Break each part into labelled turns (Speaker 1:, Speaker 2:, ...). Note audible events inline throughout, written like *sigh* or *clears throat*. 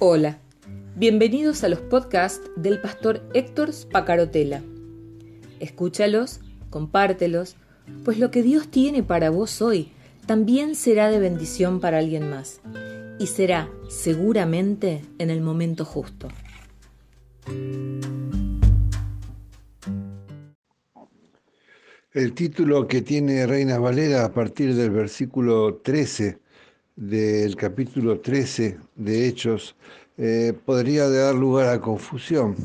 Speaker 1: Hola, bienvenidos a los podcasts del pastor Héctor Spacarotela. Escúchalos, compártelos, pues lo que Dios tiene para vos hoy también será de bendición para alguien más y será seguramente en el momento justo.
Speaker 2: El título que tiene Reina Valera a partir del versículo 13 del capítulo 13 de Hechos eh, podría dar lugar a confusión,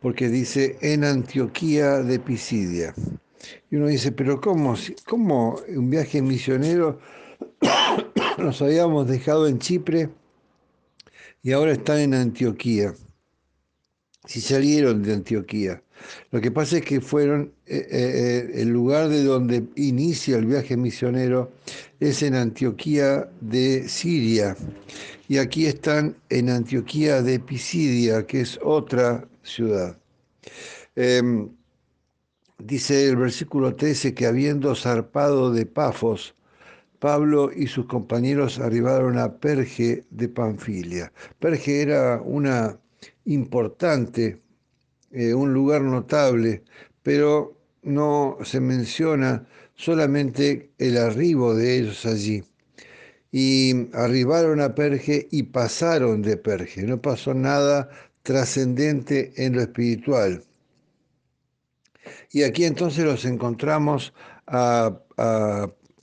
Speaker 2: porque dice en Antioquía de Pisidia. Y uno dice, pero ¿cómo, cómo un viaje misionero *coughs* nos habíamos dejado en Chipre y ahora están en Antioquía? Si salieron de Antioquía. Lo que pasa es que fueron, eh, eh, el lugar de donde inicia el viaje misionero es en Antioquía de Siria. Y aquí están en Antioquía de Pisidia, que es otra ciudad. Em, dice el versículo 13 que habiendo zarpado de Pafos, Pablo y sus compañeros arribaron a Perge de Panfilia. Perge era una importante eh, un lugar notable, pero no se menciona solamente el arribo de ellos allí. Y arribaron a Perge y pasaron de Perge, no pasó nada trascendente en lo espiritual. Y aquí entonces los encontramos a,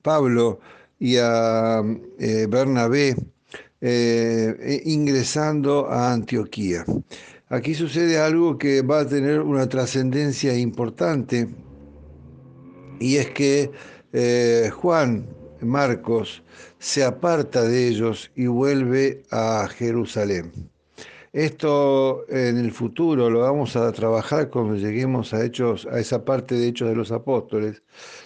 Speaker 2: Pablo y a eh, Bernabé eh, ingresando a Antioquía. Aquí sucede algo que va a tener una trascendencia importante y es que eh, Juan Marcos se aparta de ellos y vuelve a Jerusalén. Esto en el futuro lo vamos a trabajar cuando lleguemos a a esa parte de Hechos de los Apóstoles.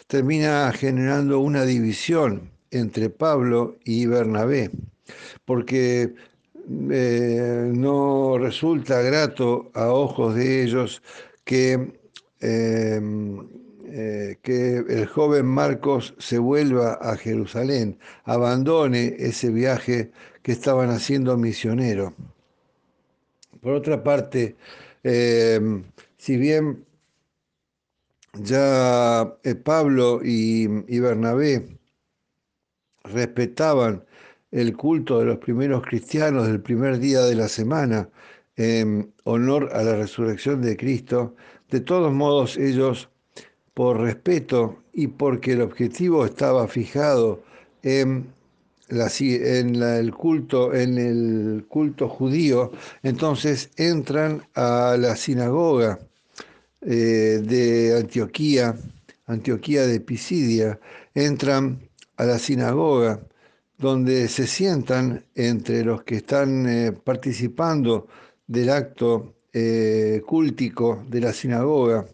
Speaker 2: Termina generando una división entre Pablo y Bernabé, porque eh, no resulta grato a ojos de ellos que, em, eh, que el joven Marcos se vuelva a Jerusalén, abandone ese viaje que estaban haciendo misionero. Por otra parte, em, si bien ya eh, Pablo y Bernabé respetaban el culto de los primeros cristianos del primer día de la semana en honor a la resurrección de Cristo, de todos modos ellos, por respeto y porque el objetivo estaba fijado en, en el, culto, en el culto judío, entonces entran a la sinagoga eh, de Antioquía, Antioquía de Pisidia, entran a la sinagoga donde se sientan entre los que están eh, participando del acto eh, cúltico de la sinagoga.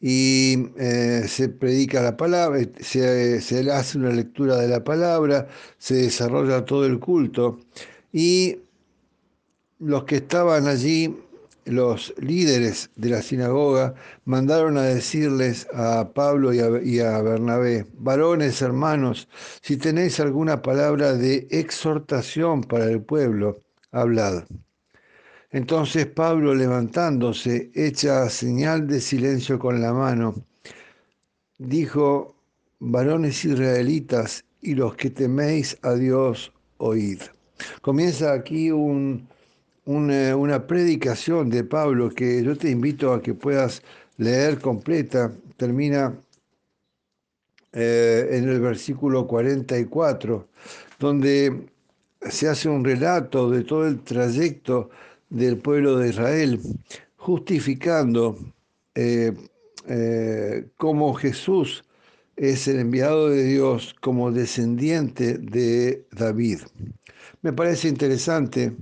Speaker 2: Y eh, se predica la palabra, se, se hace una lectura de la palabra, se desarrolla todo el culto. Y los que estaban allí los líderes de la sinagoga mandaron a decirles a Pablo y a, Bernabé, varones hermanos, si tenéis alguna palabra de exhortación para el pueblo, hablad. Entonces Pablo levantándose, hecha señal de silencio con la mano, dijo, varones israelitas y los que teméis a Dios, oíd. Comienza aquí un, una, predicación de Pablo que yo te invito a que puedas leer completa. Termina eh, en el versículo 44, donde se hace un relato de todo el trayecto del pueblo de Israel, justificando eh, eh, cómo Jesús es el enviado de Dios como descendiente de David. Me parece interesante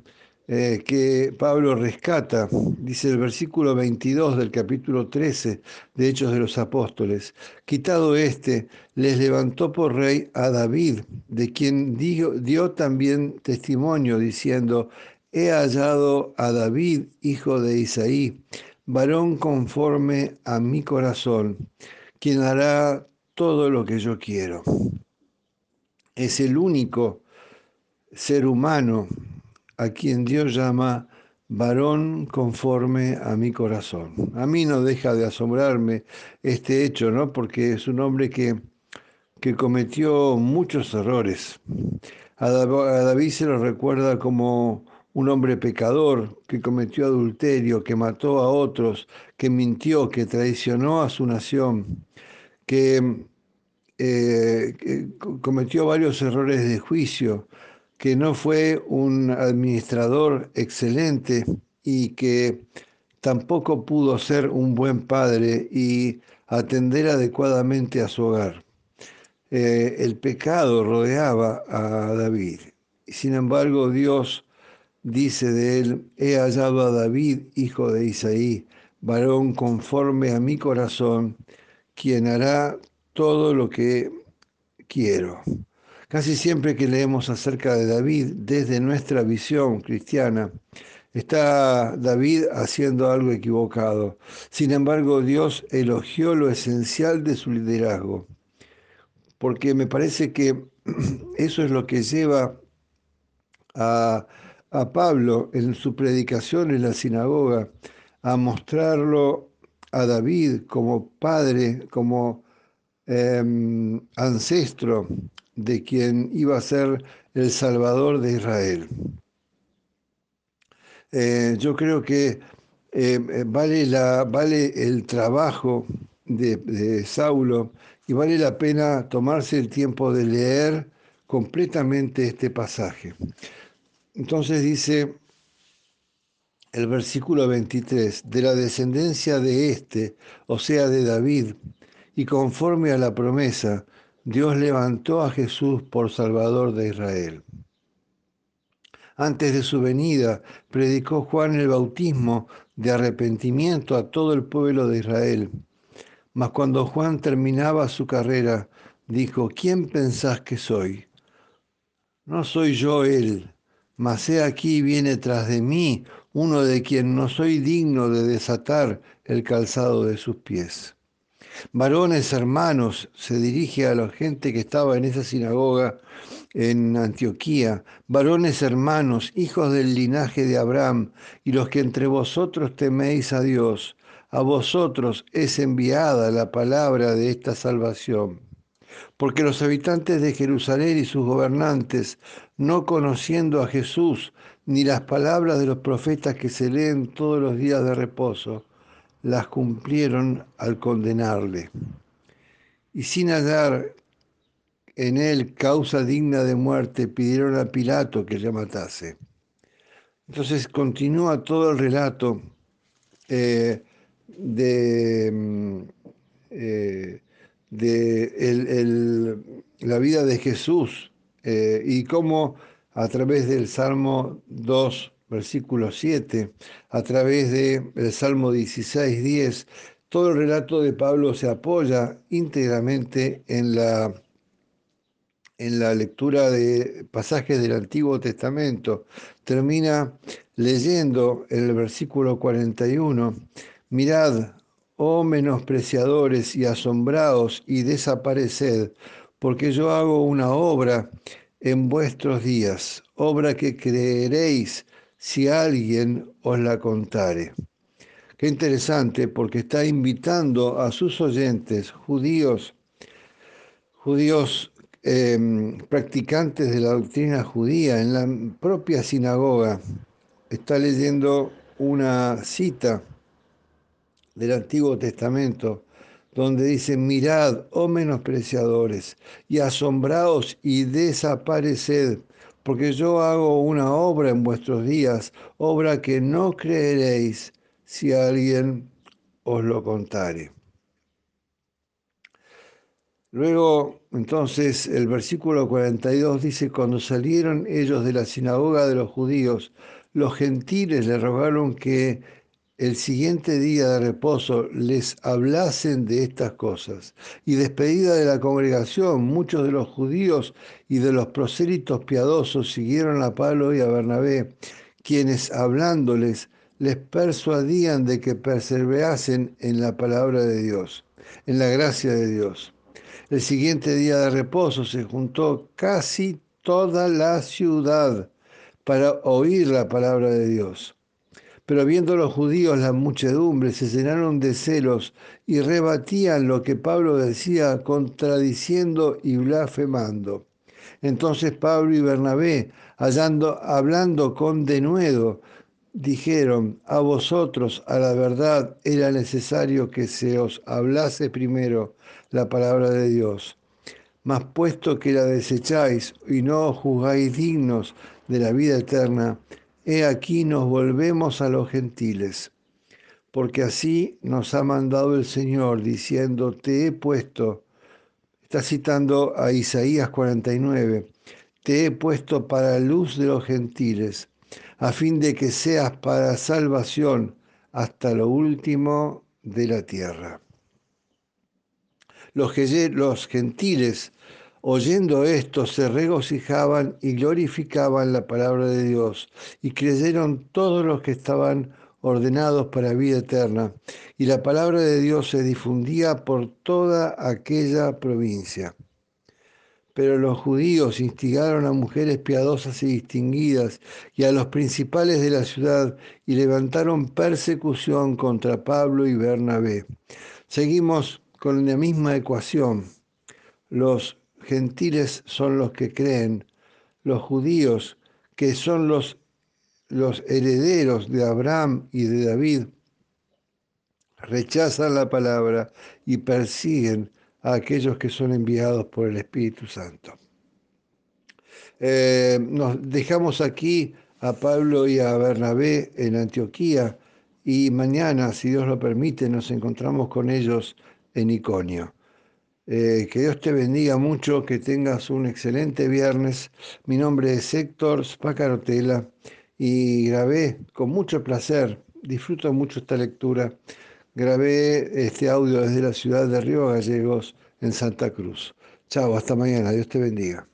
Speaker 2: eh, que Pablo rescata, dice el versículo 22 del capítulo 13 de Hechos de los Apóstoles, quitado este, les levantó por rey a David, de quien dio, dio también testimonio diciendo, he hallado a David, hijo de Isaí, varón conforme a mi corazón, quien hará todo lo que yo quiero. Es el único ser humano a quien Dios llama varón conforme a mi corazón. A mí no deja de asombrarme este hecho, ¿no? Porque es un hombre que, que cometió muchos errores. A David se lo recuerda como un hombre pecador que cometió adulterio, que mató a otros, que mintió, que traicionó a su nación, que, eh, que cometió varios errores de juicio, que no fue un administrador excelente y que tampoco pudo ser un buen padre y atender adecuadamente a su hogar. Eh, el pecado rodeaba a David. Sin embargo, Dios dice de él, he hallado a David, hijo de Isaí, varón conforme a mi corazón, quien hará todo lo que quiero. Casi siempre que leemos acerca de David desde nuestra visión cristiana, está David haciendo algo equivocado. Sin embargo, Dios elogió lo esencial de su liderazgo, porque me parece que *clears throat* eso es lo que lleva a, a Pablo en su predicación en la sinagoga a mostrarlo a David como padre, como eh, ancestro de quien iba a ser el Salvador de Israel. Eh, yo creo que eh, vale, la, vale el trabajo de Saulo y vale la pena tomarse el tiempo de leer completamente este pasaje. Entonces dice el versículo 23, de la descendencia de este, o sea, de David, y conforme a la promesa, Dios levantó a Jesús por Salvador de Israel. Antes de su venida, predicó Juan el bautismo de arrepentimiento a todo el pueblo de Israel. Mas cuando Juan terminaba su carrera, dijo, ¿quién pensás que soy? No soy yo él, mas he aquí viene tras de mí uno de quien no soy digno de desatar el calzado de sus pies. Varones hermanos, se dirige a la gente que estaba en esa sinagoga en Antioquía, varones hermanos, hijos del linaje de Abraham, y los que entre vosotros teméis a Dios, a vosotros es enviada la palabra de esta salvación. Porque los habitantes de Jerusalén y sus gobernantes, no conociendo a Jesús, ni las palabras de los profetas que se leen todos los días de reposo, las cumplieron al condenarle. Y sin hallar en él causa digna de muerte, pidieron a Pilato que le matase. Entonces continúa todo el relato eh, de, mm, eh, de el, la vida de Jesús eh, y cómo a través del Salmo 2, versículo 7, a través del el Salmo 16, 10, todo el relato de Pablo se apoya íntegramente en la, en la lectura de pasajes del Antiguo Testamento. Termina leyendo en el versículo 41, mirad, oh menospreciadores y asombrados y desapareced, porque yo hago una obra en vuestros días, obra que creeréis si alguien os la contare. Qué interesante porque está invitando a sus oyentes judíos, judíos eh, practicantes de la doctrina judía en la propia sinagoga. Está leyendo una cita del Antiguo Testamento donde dice, mirad, oh menospreciadores, y asombraos y desapareced porque yo hago una obra en vuestros días, obra que no creeréis si alguien os lo contare. Luego, entonces, el versículo 42 dice, cuando salieron ellos de la sinagoga de los judíos, los gentiles le rogaron que el siguiente día de reposo les hablasen de estas cosas. Y despedida de la congregación, muchos de los judíos y de los prosélitos piadosos siguieron a Pablo y a Bernabé, quienes hablándoles les persuadían de que perseverasen en la palabra de Dios, en la gracia de Dios. El siguiente día de reposo se juntó casi toda la ciudad para oír la palabra de Dios. Pero viendo los judíos la muchedumbre, se llenaron de celos y rebatían lo que Pablo decía, contradiciendo y blasfemando. Entonces Pablo y Bernabé, hallando, hablando con denuedo, dijeron, a vosotros, a la verdad, era necesario que se os hablase primero la palabra de Dios. Mas puesto que la desecháis y no os juzgáis dignos de la vida eterna, he aquí nos volvemos a los gentiles. Porque así nos ha mandado el Señor, diciendo, te he puesto, está citando a Isaías 49, te he puesto para luz de los gentiles, a fin de que seas para salvación hasta lo último de la tierra. Los, gentiles Oyendo esto, se regocijaban y glorificaban la palabra de Dios, y creyeron todos los que estaban ordenados para vida eterna, y la palabra de Dios se difundía por toda aquella provincia. Pero los judíos instigaron a mujeres piadosas y distinguidas y a los principales de la ciudad y levantaron persecución contra Pablo y Bernabé. Seguimos con la misma ecuación. Los gentiles son los que creen, los judíos, que son los, los herederos de Abraham y de David, rechazan la palabra y persiguen a aquellos que son enviados por el Espíritu Santo. Eh, nos dejamos aquí a Pablo y a Bernabé en Antioquía y mañana, si Dios lo permite, nos encontramos con ellos en Iconio. Eh, que Dios te bendiga mucho, que tengas un excelente viernes. Mi nombre es Héctor Spacarotela y grabé con mucho placer, disfruto mucho esta lectura, grabé este audio desde la ciudad de Río Gallegos en Santa Cruz. Chao, hasta mañana, Dios te bendiga.